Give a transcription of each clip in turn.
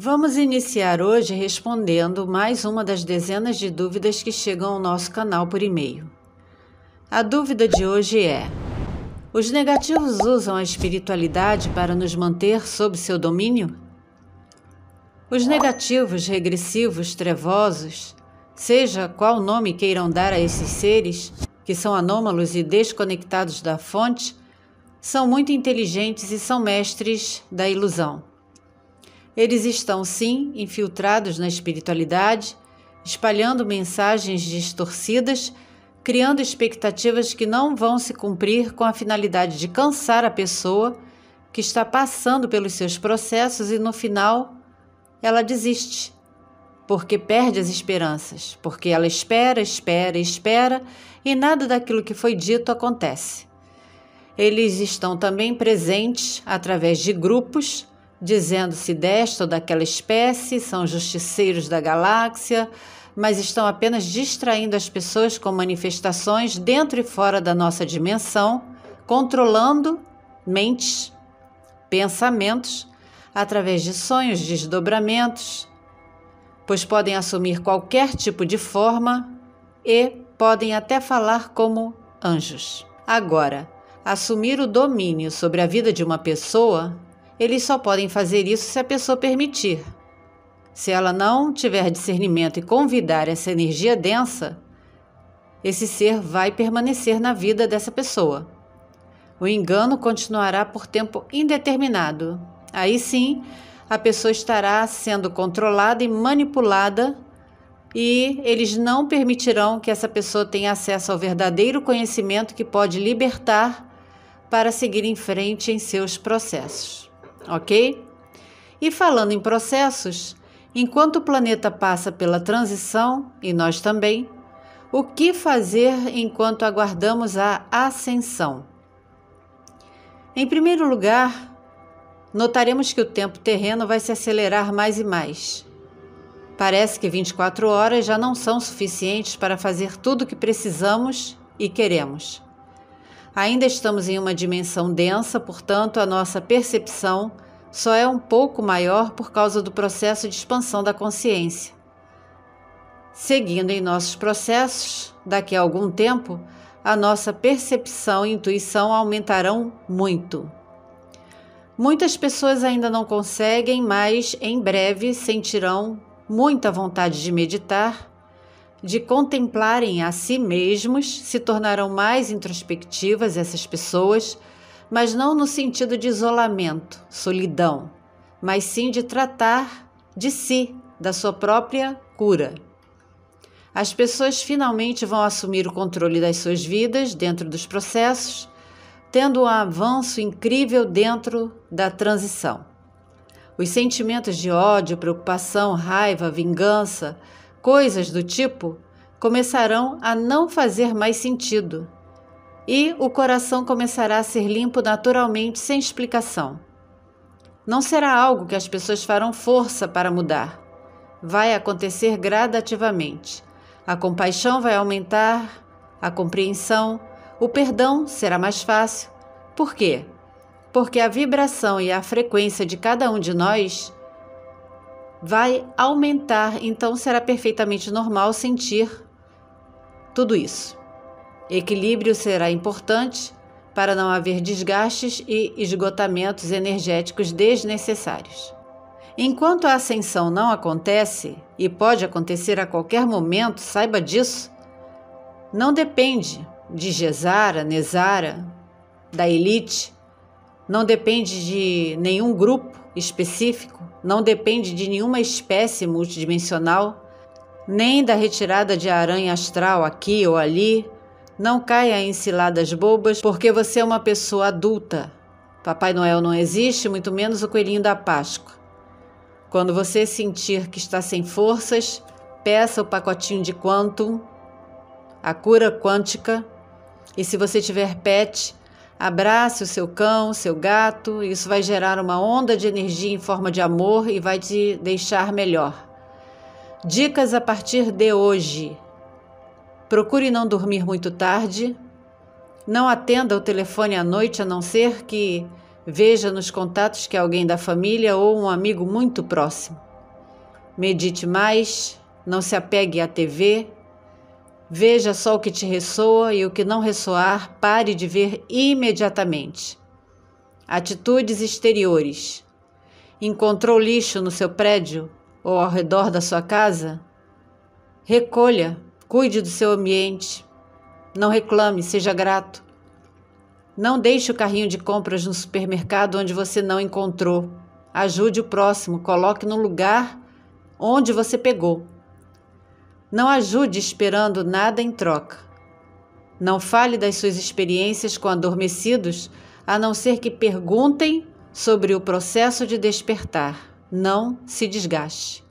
Vamos iniciar hoje respondendo mais uma das dezenas de dúvidas que chegam ao nosso canal por e-mail. A dúvida de hoje é: Os negativos usam a espiritualidade para nos manter sob seu domínio? Os negativos, regressivos, trevosos, seja qual nome queiram dar a esses seres, que são anômalos e desconectados da fonte, são muito inteligentes e são mestres da ilusão. Eles estão, sim, infiltrados na espiritualidade, espalhando mensagens distorcidas, criando expectativas que não vão se cumprir com a finalidade de cansar a pessoa que está passando pelos seus processos e no final ela desiste, porque perde as esperanças, porque ela espera, espera, espera e nada daquilo que foi dito acontece. Eles estão também presentes através de grupos dizendo-se desta ou daquela espécie, são justiceiros da galáxia, mas estão apenas distraindo as pessoas com manifestações dentro e fora da nossa dimensão, controlando mentes, pensamentos, através de sonhos, desdobramentos, pois podem assumir qualquer tipo de forma e podem até falar como anjos. Agora, assumir o domínio sobre a vida de uma pessoa eles só podem fazer isso se a pessoa permitir. Se ela não tiver discernimento e convidar essa energia densa, esse ser vai permanecer na vida dessa pessoa. O engano continuará por tempo indeterminado. Aí sim, a pessoa estará sendo controlada e manipulada, e eles não permitirão que essa pessoa tenha acesso ao verdadeiro conhecimento que pode libertar para seguir em frente em seus processos ok? E falando em processos, enquanto o planeta passa pela transição, e nós também, o que fazer enquanto aguardamos a ascensão? Em primeiro lugar, notaremos que o tempo terreno vai se acelerar mais e mais. Parece que 24 horas já não são suficientes para fazer tudo o que precisamos e queremos. Ainda estamos em uma dimensão densa, portanto, a nossa percepção só é um pouco maior por causa do processo de expansão da consciência. Seguindo em nossos processos, daqui a algum tempo, a nossa percepção e intuição aumentarão muito. Muitas pessoas ainda não conseguem, mas em breve sentirão muita vontade de meditar de contemplarem a si mesmos, se tornarão mais introspectivas essas pessoas, mas não no sentido de isolamento, solidão, mas sim de tratar de si, da sua própria cura. As pessoas finalmente vão assumir o controle das suas vidas dentro dos processos, tendo um avanço incrível dentro da transição. Os sentimentos de ódio, preocupação, raiva, vingança, coisas do tipo começarão a não fazer mais sentido e o coração começará a ser limpo naturalmente sem explicação. Não será algo que as pessoas farão força para mudar. Vai acontecer gradativamente. A compaixão vai aumentar, a compreensão, o perdão será mais fácil. Por quê? Porque a vibração e a frequência de cada um de nós vai aumentar, então será perfeitamente normal sentir tudo isso. Equilíbrio será importante para não haver desgastes e esgotamentos energéticos desnecessários. Enquanto a ascensão não acontece, e pode acontecer a qualquer momento, saiba disso, não depende de Gesara, Nesara, da elite, não depende de nenhum grupo específico, não depende de nenhuma espécie multidimensional, nem da retirada de aranha astral aqui ou ali. Não caia em ciladas bobas, porque você é uma pessoa adulta. Papai Noel não existe, muito menos o coelhinho da Páscoa. Quando você sentir que está sem forças, peça o pacotinho de Quantum, a cura quântica. E se você tiver pet, Abrace o seu cão, seu gato, isso vai gerar uma onda de energia em forma de amor e vai te deixar melhor. Dicas a partir de hoje. Procure não dormir muito tarde. Não atenda o telefone à noite a não ser que Veja nos contatos que é alguém da família ou um amigo muito próximo. Medite mais, não se apegue à TV. Veja só o que te ressoa e o que não ressoar, pare de ver imediatamente. Atitudes exteriores. Encontrou lixo no seu prédio ou ao redor da sua casa? Recolha, cuide do seu ambiente. Não reclame, seja grato. Não deixe o carrinho de compras no supermercado onde você não encontrou. Ajude o próximo, coloque no lugar onde você pegou. Não ajude esperando nada em troca. Não fale das suas experiências com adormecidos, a não ser que perguntem sobre o processo de despertar. Não se desgaste.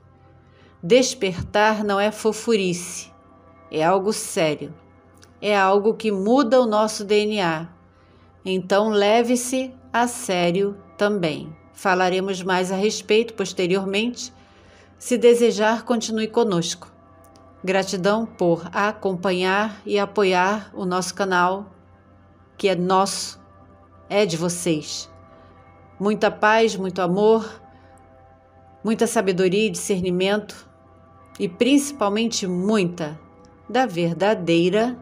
Despertar não é fofurice, é algo sério. É algo que muda o nosso DNA. Então leve-se a sério também. Falaremos mais a respeito posteriormente. Se desejar, continue conosco. Gratidão por acompanhar e apoiar o nosso canal, que é nosso, é de vocês. Muita paz, muito amor, muita sabedoria e discernimento e principalmente muita da verdadeira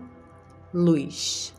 luz.